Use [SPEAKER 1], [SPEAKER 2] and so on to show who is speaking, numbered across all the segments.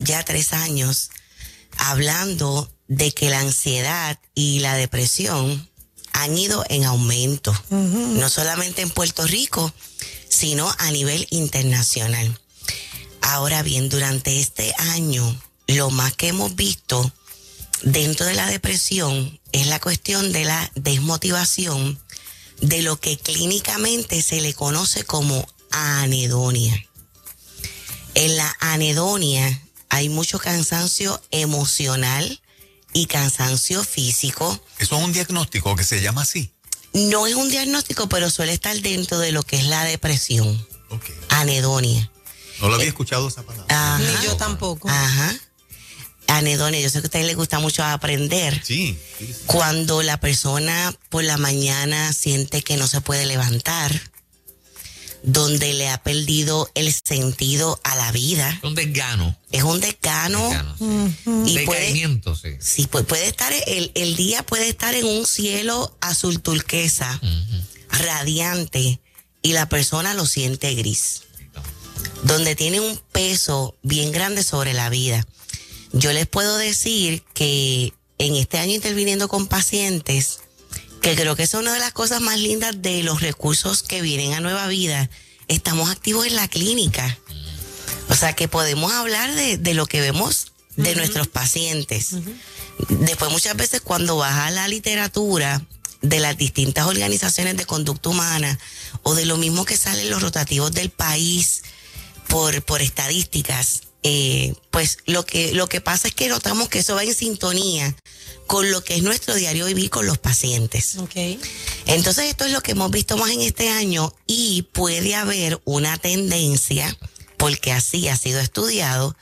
[SPEAKER 1] ya tres años hablando de que la ansiedad y la depresión han ido en aumento, no solamente en Puerto Rico, sino a nivel internacional. Ahora bien, durante este año, lo más que hemos visto dentro de la depresión es la cuestión de la desmotivación de lo que clínicamente se le conoce como anedonia. En la anedonia hay mucho cansancio emocional y cansancio físico.
[SPEAKER 2] ¿Eso es un diagnóstico que se llama así?
[SPEAKER 1] No es un diagnóstico, pero suele estar dentro de lo que es la depresión. Anedonia.
[SPEAKER 2] No lo había escuchado esa palabra.
[SPEAKER 3] Ni yo tampoco.
[SPEAKER 1] Aja. Anedonia, yo sé que a ustedes les gusta mucho aprender.
[SPEAKER 2] Sí,
[SPEAKER 1] Cuando la persona por la mañana siente que no se puede levantar, donde le ha perdido el sentido a la vida.
[SPEAKER 4] Un desgano.
[SPEAKER 1] Es un desgano.
[SPEAKER 4] Y Decaimiento, sí.
[SPEAKER 1] Sí, pues puede estar, el, el, día puede estar en un cielo azul turquesa, radiante, y la persona lo siente gris. Donde tiene un peso bien grande sobre la vida. Yo les puedo decir que en este año interviniendo con pacientes, que creo que es una de las cosas más lindas de los recursos que vienen a Nueva Vida, estamos activos en la clínica. O sea que podemos hablar de, lo que vemos de nuestros pacientes. Después muchas veces cuando vas a la literatura de las distintas organizaciones de conducta humana o de lo mismo que salen los rotativos del país por, por estadísticas, eh, pues lo que, lo que pasa es que notamos que eso va en sintonía con lo que es nuestro diario vivir con los pacientes. Entonces esto es lo que hemos visto más en este año y puede haber una tendencia, porque así ha sido estudiado,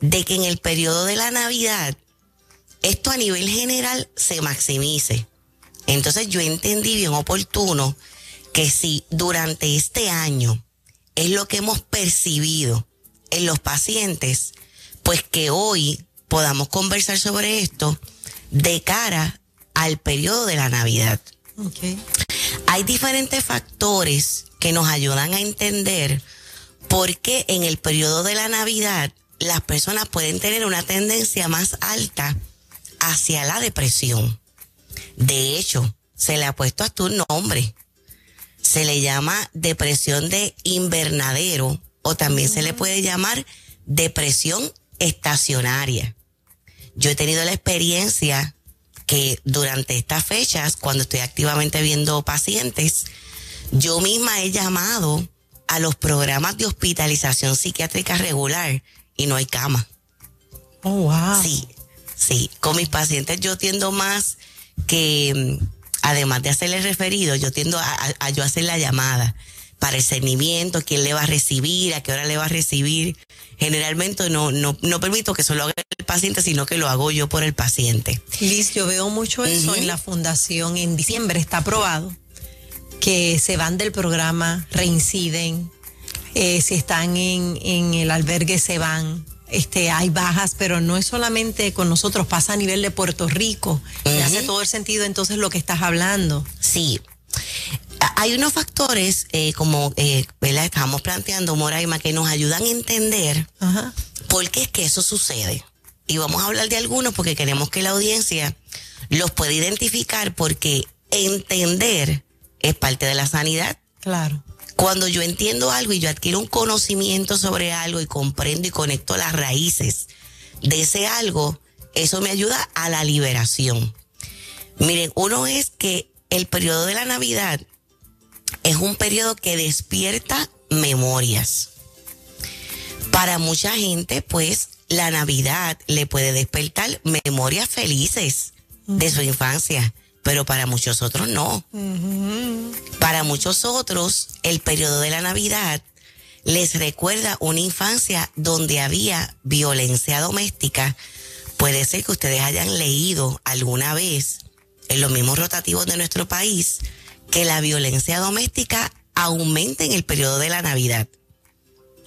[SPEAKER 1] de que en el periodo de la Navidad esto a nivel general se maximice. Entonces yo entendí bien oportuno que si durante este año es lo que hemos percibido, en los pacientes, pues que hoy podamos conversar sobre esto de cara al periodo de la Navidad. Hay diferentes factores que nos ayudan a entender por qué en el periodo de la Navidad las personas pueden tener una tendencia más alta hacia la depresión. De hecho, se le ha puesto hasta un nombre. Se le llama depresión de invernadero o también se le puede llamar depresión estacionaria. Yo he tenido la experiencia que durante estas fechas, cuando estoy activamente viendo pacientes, yo misma he llamado a los programas de hospitalización psiquiátrica regular y no hay cama.
[SPEAKER 3] Oh, wow.
[SPEAKER 1] Sí, sí. Con mis pacientes yo tiendo más que, mm, además de hacerle referido, yo tiendo a, a yo hacer la llamada para el cernimiento, quién le va a recibir, a qué hora le va a recibir. Generalmente no, no, no permito que eso lo haga el paciente, sino que lo hago yo por el paciente.
[SPEAKER 3] Liz, yo veo mucho eso en la fundación. En diciembre está aprobado que se van del programa, reinciden, eh, si están en, en el albergue se van. Este, hay bajas, pero no es solamente con nosotros, pasa a nivel de Puerto Rico. Me hace todo el sentido entonces lo que estás hablando.
[SPEAKER 1] Sí, hay unos factores, eh, como eh, estamos planteando, Moraima, que nos ayudan a entender por qué es que eso sucede. Y vamos a hablar de algunos porque queremos que la audiencia los pueda identificar porque entender es parte de la sanidad.
[SPEAKER 3] Claro.
[SPEAKER 1] Cuando yo entiendo algo y yo adquiero un conocimiento sobre algo y comprendo y conecto las raíces de ese algo, eso me ayuda a la liberación. Miren, uno es que el periodo de la Navidad es un periodo que despierta memorias. Para mucha gente, pues, la Navidad le puede despertar memorias felices de su infancia, pero para muchos otros no. Para muchos otros, el periodo de la Navidad les recuerda una infancia donde había violencia doméstica. Puede ser que ustedes hayan leído alguna vez en los mismos rotativos de nuestro país que la violencia doméstica aumenta en el periodo de la Navidad.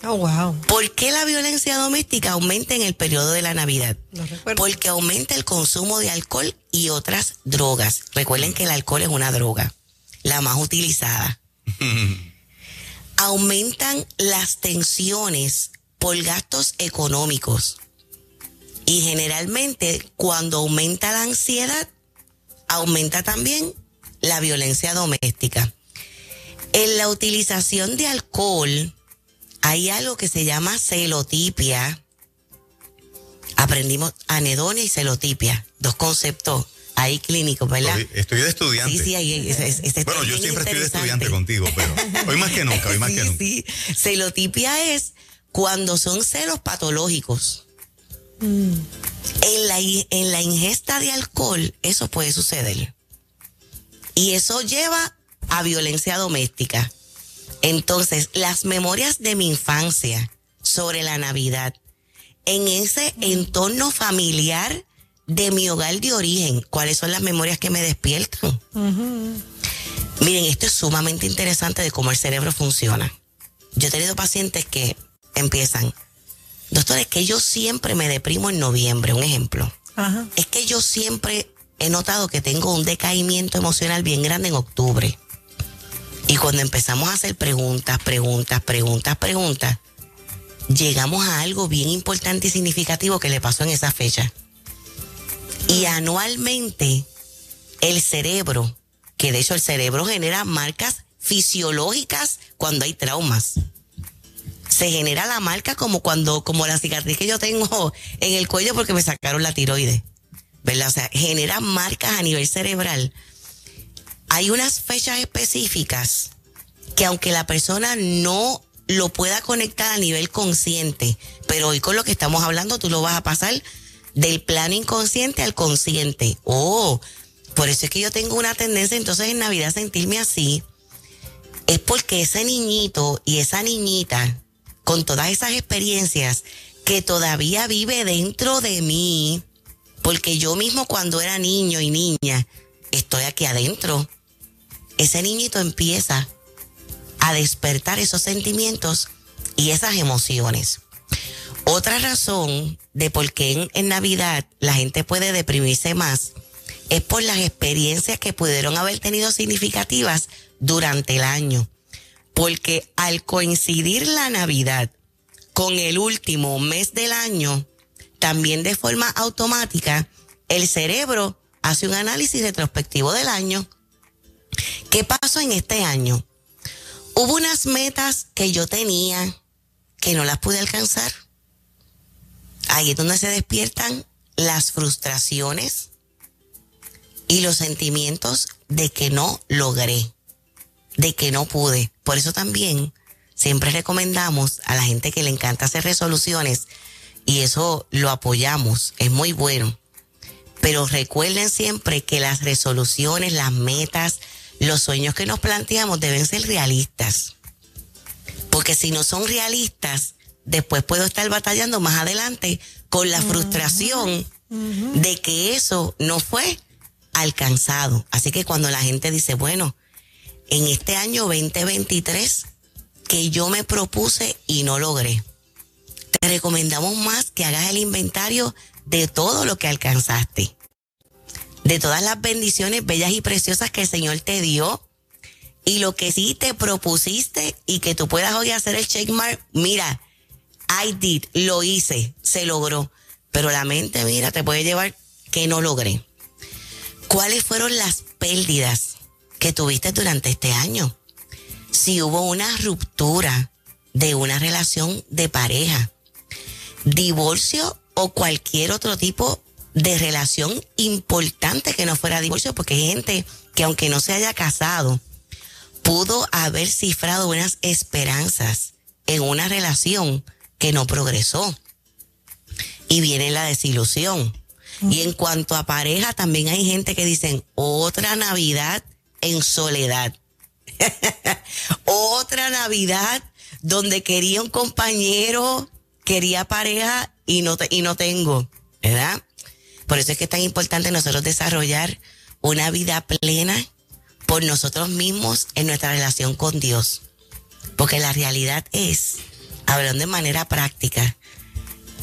[SPEAKER 3] Oh, wow.
[SPEAKER 1] ¿Por qué la violencia doméstica aumenta en el periodo de la Navidad? Porque aumenta el consumo de alcohol y otras drogas. Recuerden que el alcohol es una droga, la más utilizada. Aumentan las tensiones por gastos económicos. Y generalmente cuando aumenta la ansiedad, aumenta también la violencia doméstica. En la utilización de alcohol hay algo que se llama celotipia. Aprendimos anedonia y celotipia, dos conceptos ahí clínicos, ¿verdad?
[SPEAKER 2] Estoy, de estudiante.
[SPEAKER 1] Sí, sí, ahí
[SPEAKER 2] Bueno, yo siempre estoy de estudiante contigo, pero hoy más que nunca, hoy más que nunca. Sí,
[SPEAKER 1] celotipia es cuando son celos patológicos. Mm. En, la, en la ingesta de alcohol, eso puede suceder. Y eso lleva a violencia doméstica. Entonces, las memorias de mi infancia sobre la Navidad, en ese entorno familiar de mi hogar de origen, ¿cuáles son las memorias que me despiertan? Miren, esto es sumamente interesante de cómo el cerebro funciona. Yo he tenido pacientes que empiezan, doctor, es que yo siempre me deprimo en noviembre, un ejemplo. Es que yo siempre he notado que tengo un decaimiento emocional bien grande en octubre. Y cuando empezamos a hacer preguntas, preguntas, preguntas, preguntas, llegamos a algo bien importante y significativo que le pasó en esa fecha. Y anualmente el cerebro, que de hecho el cerebro genera marcas fisiológicas cuando hay traumas. Se genera la marca como cuando, como la cicatriz que yo tengo en el cuello porque me sacaron la tiroides. ¿Verdad? O sea, genera marcas a nivel cerebral hay unas fechas específicas que aunque la persona no lo pueda conectar a nivel consciente, pero hoy con lo que estamos hablando tú lo vas a pasar del plano inconsciente al consciente. Oh, por eso es que yo tengo una tendencia entonces en Navidad a sentirme así. Es porque ese niñito y esa niñita, con todas esas experiencias que todavía vive dentro de mí, porque yo mismo cuando era niño y niña, estoy aquí adentro ese niñito empieza a despertar esos sentimientos y esas emociones. Otra razón de por qué en, Navidad la gente puede deprimirse más es por las experiencias que pudieron haber tenido significativas durante el año. Porque al coincidir la Navidad con el último mes del año, también de forma automática, el cerebro hace un análisis retrospectivo del año ¿Qué pasó en este año? Hubo unas metas que yo tenía que no las pude alcanzar. Ahí es donde se despiertan las frustraciones y los sentimientos de que no logré, de que no pude. Por eso también siempre recomendamos a la gente que le encanta hacer resoluciones y eso lo apoyamos, es muy bueno. Pero recuerden siempre que las resoluciones, las metas, los sueños que nos planteamos deben ser realistas. Porque si no son realistas, después puedo estar batallando más adelante con la frustración de que eso no fue alcanzado. Así que cuando la gente dice, bueno, en este año 2023 que yo me propuse y no logré, te recomendamos más que hagas el inventario de todo lo que alcanzaste de todas las bendiciones bellas y preciosas que el Señor te dio y lo que sí te propusiste y que tú puedas hoy hacer el checkmark, mira, I did, lo hice, se logró, pero la mente, mira, te puede llevar que no logré. ¿Cuáles fueron las pérdidas que tuviste durante este año? Si hubo una ruptura de una relación de pareja, divorcio o cualquier otro tipo de relación importante que no fuera divorcio, porque hay gente que aunque no se haya casado, pudo haber cifrado unas esperanzas en una relación que no progresó. Y viene la desilusión. Y en cuanto a pareja, también hay gente que dicen otra Navidad en soledad. otra Navidad donde quería un compañero, quería pareja y no, y no tengo, ¿verdad? Por eso es que es tan importante nosotros desarrollar una vida plena por nosotros mismos en nuestra relación con Dios. Porque la realidad es, hablando de manera práctica,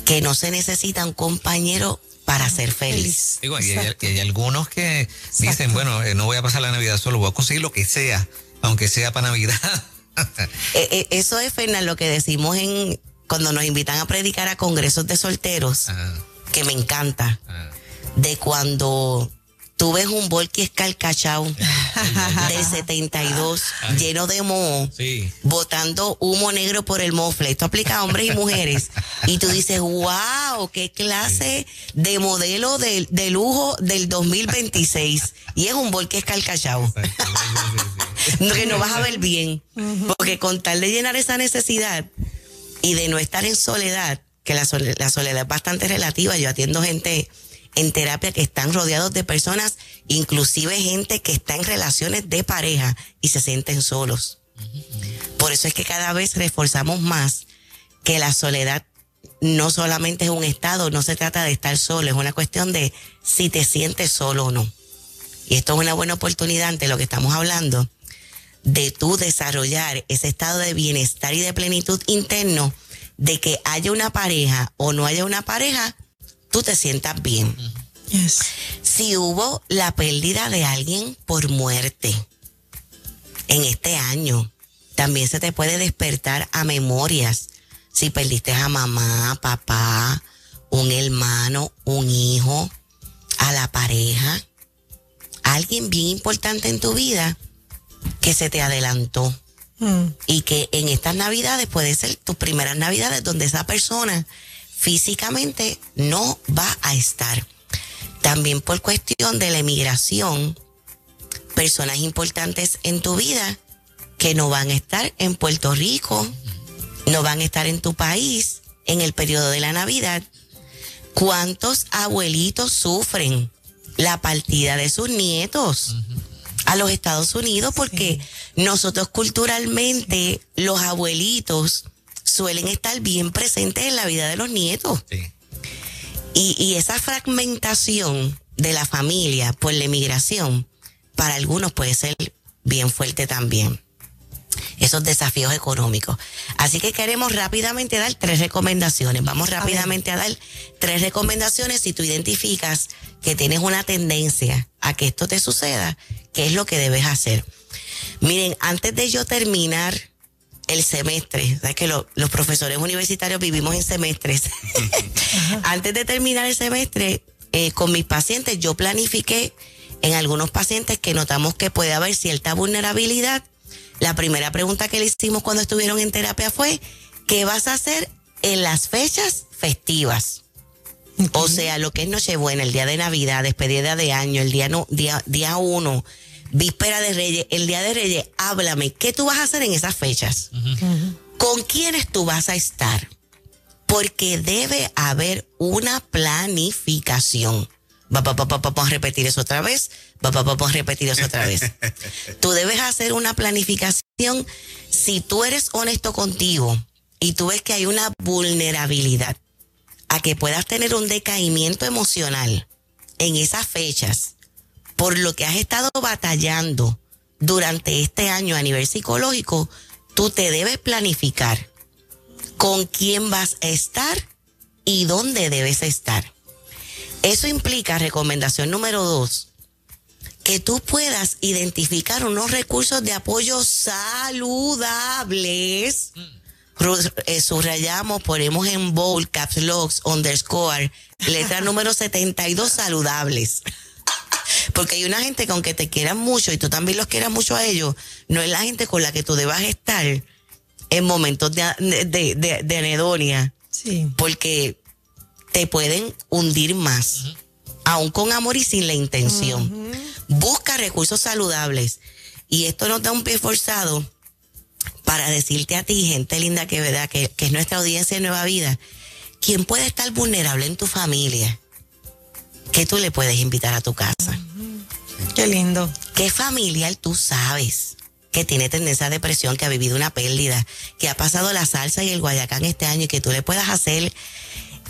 [SPEAKER 1] que no se necesita un compañero para ser feliz.
[SPEAKER 4] y, hay, algunos que dicen, bueno, eh, no voy a pasar la Navidad solo, voy a conseguir lo que sea, aunque sea para Navidad.
[SPEAKER 1] Eh, eh, eso es, Fernando, lo que decimos en cuando nos invitan a predicar a congresos de solteros que me encanta, de cuando tú ves un Volky escarcachado de 72 lleno de moho, botando humo negro por el mofle. Esto aplica a hombres y mujeres. Y tú dices, wow, qué clase de modelo de, lujo del 2026. Y es un Volky escarcachado. que no vas a ver bien. Porque con tal de llenar esa necesidad y de no estar en soledad, que la la soledad es bastante relativa, yo atiendo gente en terapia que están rodeados de personas, inclusive gente que está en relaciones de pareja y se sienten solos. Por eso es que cada vez reforzamos más que la soledad no solamente es un estado, no se trata de estar solo, es una cuestión de si te sientes solo o no. Y esto es una buena oportunidad ante lo que estamos hablando, de tú desarrollar ese estado de bienestar y de plenitud interno, de que haya una pareja o no haya una pareja, tú te sientas bien. Si hubo la pérdida de alguien por muerte en este año, también se te puede despertar a memorias. Si perdiste a mamá, papá, un hermano, un hijo, a la pareja, alguien bien importante en tu vida que se te adelantó. Mm. Y que en estas navidades puede ser tus primeras navidades donde esa persona físicamente no va a estar. También por cuestión de la emigración, personas importantes en tu vida que no van a estar en Puerto Rico, no van a estar en tu país en el periodo de la Navidad. ¿Cuántos abuelitos sufren la partida de sus nietos a los Estados Unidos? Porque nosotros culturalmente, los abuelitos, suelen estar bien presentes en la vida de los nietos. Y, esa fragmentación de la familia por la emigración, para algunos puede ser bien fuerte también. Esos desafíos económicos. Así que queremos rápidamente dar tres recomendaciones. Vamos rápidamente a, dar tres recomendaciones si tú identificas que tienes una tendencia a que esto te suceda, qué es lo que debes hacer. Miren, antes de yo terminar el semestre. Sabes que los profesores universitarios vivimos en semestres. Antes de terminar el semestre, eh, con mis pacientes, yo planifiqué en algunos pacientes que notamos que puede haber cierta vulnerabilidad. La primera pregunta que le hicimos cuando estuvieron en terapia fue, ¿qué vas a hacer en las fechas festivas? O sea, lo que es Nochebuena, el día de Navidad, despedida de año, el día, no, día, día uno, víspera de Reyes, el día de Reyes, háblame, ¿qué tú vas a hacer en esas fechas? ¿Con quiénes tú vas a estar? Porque debe haber una planificación. Vamos a repetir eso otra vez. Vamos a repetir eso otra vez. Tú debes hacer una planificación si tú eres honesto contigo y tú ves que hay una vulnerabilidad a que puedas tener un decaimiento emocional en esas fechas por lo que has estado batallando durante este año a nivel psicológico, tú te debes planificar con quién vas a estar y dónde debes estar. Eso implica, recomendación número dos, que tú puedas identificar unos recursos de apoyo saludables. Eh, subrayamos, ponemos en bold, caps locks, underscore, letra número 72, saludables. Porque hay una gente que aunque te quieran mucho y tú también los quieras mucho a ellos, no es la gente con la que tú debas estar en momentos de, de, anedonia. Sí. Porque te pueden hundir más, aún con amor y sin la intención. Busca recursos saludables. Y esto nos da un pie forzado para decirte a ti, gente linda que, ¿verdad? que, que es nuestra audiencia de Nueva Vida, ¿quién puede estar vulnerable en tu familia? ¿Qué tú le puedes invitar a tu casa?
[SPEAKER 3] Qué lindo.
[SPEAKER 1] ¿Qué familiar tú sabes que tiene tendencia a depresión, que ha vivido una pérdida, que ha pasado la salsa y el guayacán este año y que tú le puedas hacer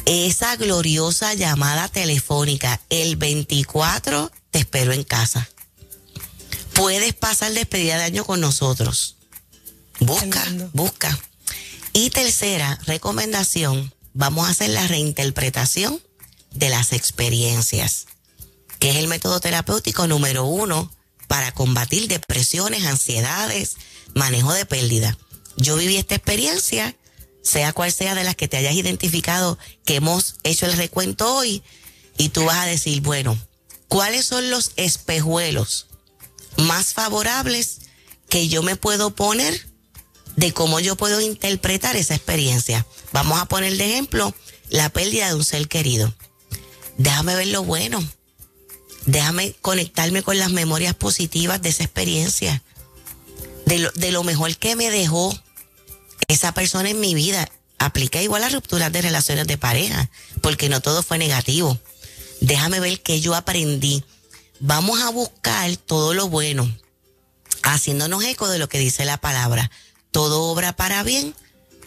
[SPEAKER 1] esa gloriosa llamada telefónica el 24 te espero en casa. Puedes pasar despedida de año con nosotros. Busca, busca. Y tercera recomendación, vamos a hacer la reinterpretación de las experiencias que es el método terapéutico número uno para combatir depresiones, ansiedades, manejo de pérdida. Yo viví esta experiencia sea cual sea de las que te hayas identificado, que hemos hecho el recuento hoy, y tú vas a decir, bueno, ¿cuáles son los espejuelos más favorables que yo me puedo poner de cómo yo puedo interpretar esa experiencia? Vamos a poner de ejemplo la pérdida de un ser querido. Déjame ver lo bueno. Déjame conectarme con las memorias positivas de esa experiencia. De lo, de lo mejor que me dejó esa persona en mi vida. Aplica igual a rupturas de relaciones de pareja, porque no todo fue negativo. Déjame ver qué yo aprendí. Vamos a buscar todo lo bueno, haciéndonos eco de lo que dice la palabra. Todo obra para bien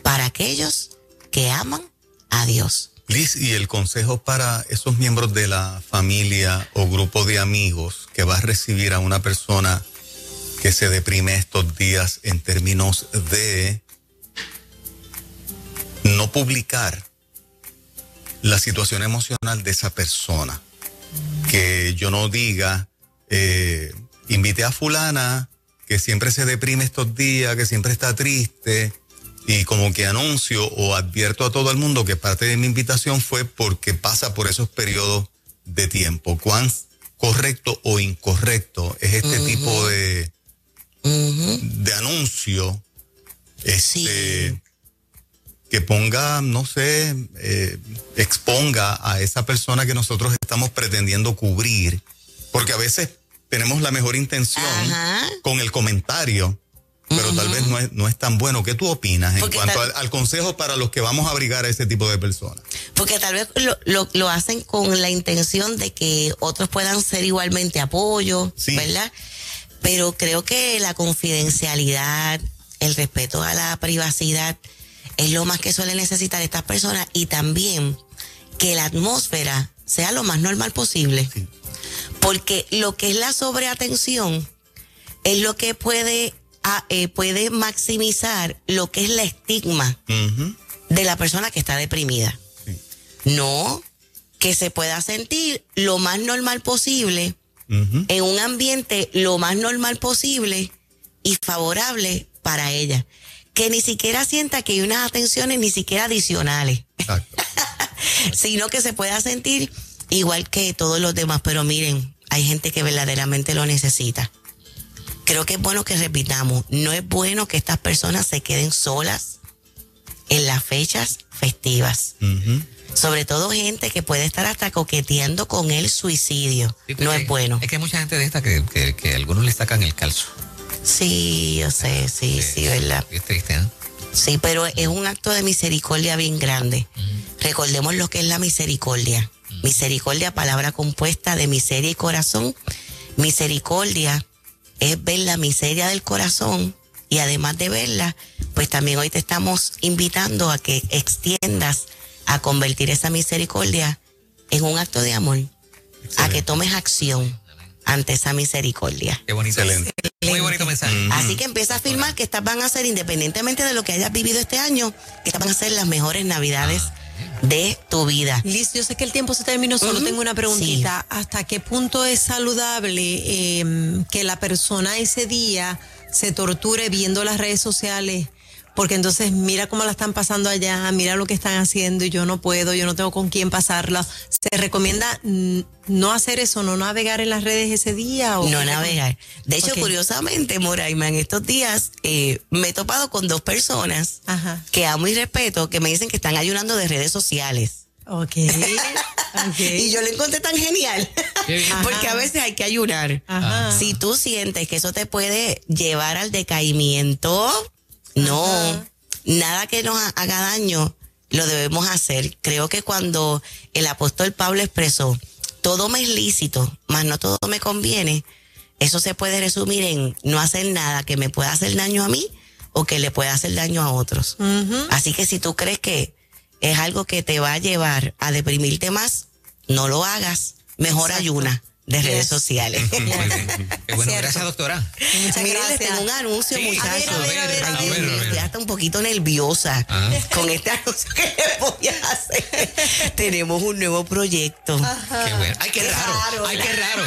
[SPEAKER 1] para aquellos que aman a Dios.
[SPEAKER 2] Liz, ¿y el consejo para esos miembros de la familia o grupo de amigos que va a recibir a una persona que se deprime estos días en términos de no publicar la situación emocional de esa persona. Que yo no diga, eh, invité a fulana que siempre se deprime estos días, que siempre está triste, y como que anuncio o advierto a todo el mundo que parte de mi invitación fue porque pasa por esos periodos de tiempo. ¿Cuán correcto o incorrecto es este tipo de, de anuncio? Este, que ponga, no sé, eh, exponga a esa persona que nosotros estamos pretendiendo cubrir, porque a veces tenemos la mejor intención con el comentario, pero tal vez no es, no es tan bueno. ¿Qué tú opinas en cuanto al, consejo para los que vamos a abrigar a ese tipo de personas?
[SPEAKER 1] Porque tal vez lo, lo, hacen con la intención de que otros puedan ser igualmente apoyo, ¿verdad? Pero creo que la confidencialidad, el respeto a la privacidad, es lo más que suelen necesitar estas personas y también que la atmósfera sea lo más normal posible. Porque lo que es la sobreatención es lo que puede, eh, puede maximizar lo que es la estigma de la persona que está deprimida. No, que se pueda sentir lo más normal posible en un ambiente lo más normal posible y favorable para ella que ni siquiera sienta que hay unas atenciones ni siquiera adicionales, sino que se pueda sentir igual que todos los demás. Pero miren, hay gente que verdaderamente lo necesita. Creo que es bueno que repitamos, no es bueno que estas personas se queden solas en las fechas festivas. Sobre todo gente que puede estar hasta coqueteando con el suicidio. no es bueno.
[SPEAKER 4] Es que hay mucha gente de esta que, que algunos le sacan el calzo.
[SPEAKER 1] Sí, yo sé, sí, sí, ¿verdad?
[SPEAKER 4] Es triste, ¿eh?
[SPEAKER 1] Sí, pero es un acto de misericordia bien grande. Recordemos lo que es la misericordia. Misericordia, palabra compuesta de miseria y corazón. Misericordia es ver la miseria del corazón y además de verla, pues también hoy te estamos invitando a que extiendas a convertir esa misericordia en un acto de amor, a que tomes acción ante esa misericordia.
[SPEAKER 4] Qué bonito. Excelente. Muy bonito mensaje.
[SPEAKER 1] Así que empieza a afirmar que estas van a ser, independientemente de lo que hayas vivido este año, que estas van a ser las mejores navidades ah, de tu vida.
[SPEAKER 3] Liz, yo sé que el tiempo se terminó, solo tengo una preguntita. ¿Hasta qué punto es saludable em, que la persona ese día se torture viendo las redes sociales porque entonces mira cómo la están pasando allá, mira lo que están haciendo y yo no puedo, yo no tengo con quién pasarla. ¿Se recomienda no hacer eso, no navegar en las redes ese día?
[SPEAKER 1] ¿o no navegar. De hecho, curiosamente, Moraima, en estos días eh, me he topado con dos personas que amo y respeto que me dicen que están ayunando de redes sociales.
[SPEAKER 3] Ok.
[SPEAKER 1] y yo lo encontré tan genial. Porque a veces hay que ayunar. Si tú sientes que eso te puede llevar al decaimiento, no, nada que nos haga daño lo debemos hacer. Creo que cuando el apóstol Pablo expresó, todo me es lícito, mas no todo me conviene, eso se puede resumir en no hacer nada que me pueda hacer daño a mí o que le pueda hacer daño a otros. Así que si tú crees que es algo que te va a llevar a deprimirte más, no lo hagas, mejor ayuna de redes sociales.
[SPEAKER 4] bueno, gracias, doctora.
[SPEAKER 1] Muchas gracias. tengo un anuncio, muchachos. Estoy hasta un poquito nerviosa ah. con este anuncio que le voy a hacer. Tenemos un nuevo proyecto.
[SPEAKER 4] Qué bueno. Ay, qué, raro. Ay, qué raro.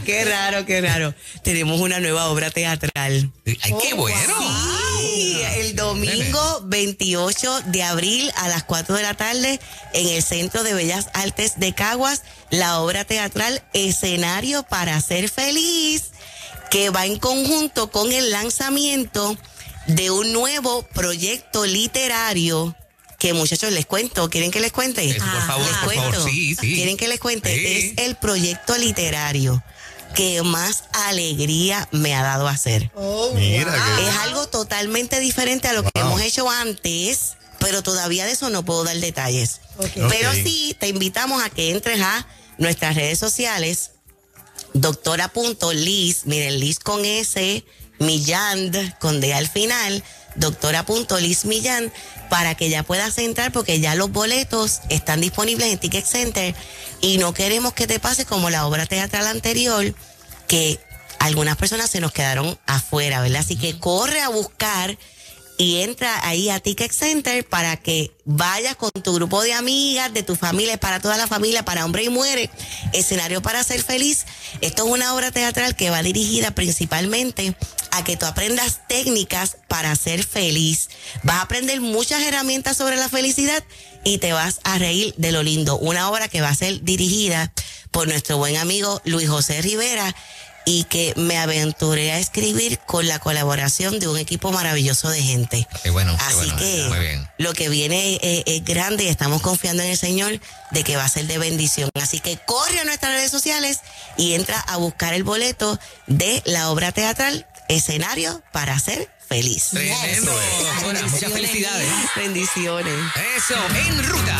[SPEAKER 1] qué raro, qué raro. Tenemos una nueva obra teatral.
[SPEAKER 4] Ay, qué bueno.
[SPEAKER 1] Sí, el domingo 28 de abril a las 4 de la tarde en el Centro de Bellas Artes de Caguas, la obra teatral Escenario para ser feliz, que va en conjunto con el lanzamiento de un nuevo proyecto literario que muchachos les cuento, ¿quieren que les cuente?
[SPEAKER 4] Eso, por favor, por
[SPEAKER 1] cuento.
[SPEAKER 4] favor, sí, sí.
[SPEAKER 1] ¿Quieren que les cuente?
[SPEAKER 4] Sí.
[SPEAKER 1] Es el proyecto literario que más alegría me ha dado hacer.
[SPEAKER 2] Mira que
[SPEAKER 1] Es algo totalmente diferente a lo que hemos hecho antes, pero todavía de eso no puedo dar detalles. Pero sí, te invitamos a que entres a nuestras redes sociales, doctora.liz, miren, Liz con S, Millán, con D al final, doctora.liz Millán, para que ya puedas entrar porque ya los boletos están disponibles en Ticket Center y no queremos que te pase como la obra teatral anterior, que algunas personas se nos quedaron afuera, ¿verdad? Así que corre a buscar y entra ahí a Ticket Center para que vayas con tu grupo de amigas, de tu familia, para toda la familia, para hombre y muere, escenario para ser feliz. Esto es una obra teatral que va dirigida principalmente a que tú aprendas técnicas para ser feliz. Vas a aprender muchas herramientas sobre la felicidad y te vas a reír de lo lindo. Una obra que va a ser dirigida por nuestro buen amigo Luis José Rivera y que me aventuré a escribir con la colaboración de un equipo maravilloso de gente.
[SPEAKER 4] Qué bueno, qué
[SPEAKER 1] Así
[SPEAKER 4] bueno,
[SPEAKER 1] que
[SPEAKER 4] muy bien.
[SPEAKER 1] lo que viene eh, es grande y estamos confiando en el Señor de que va a ser de bendición. Así que corre a nuestras redes sociales y entra a buscar el boleto de la obra teatral Escenario para ser feliz.
[SPEAKER 4] Tremendo. Doctora, muchas felicidades.
[SPEAKER 1] Bendiciones.
[SPEAKER 4] Eso, en ruta.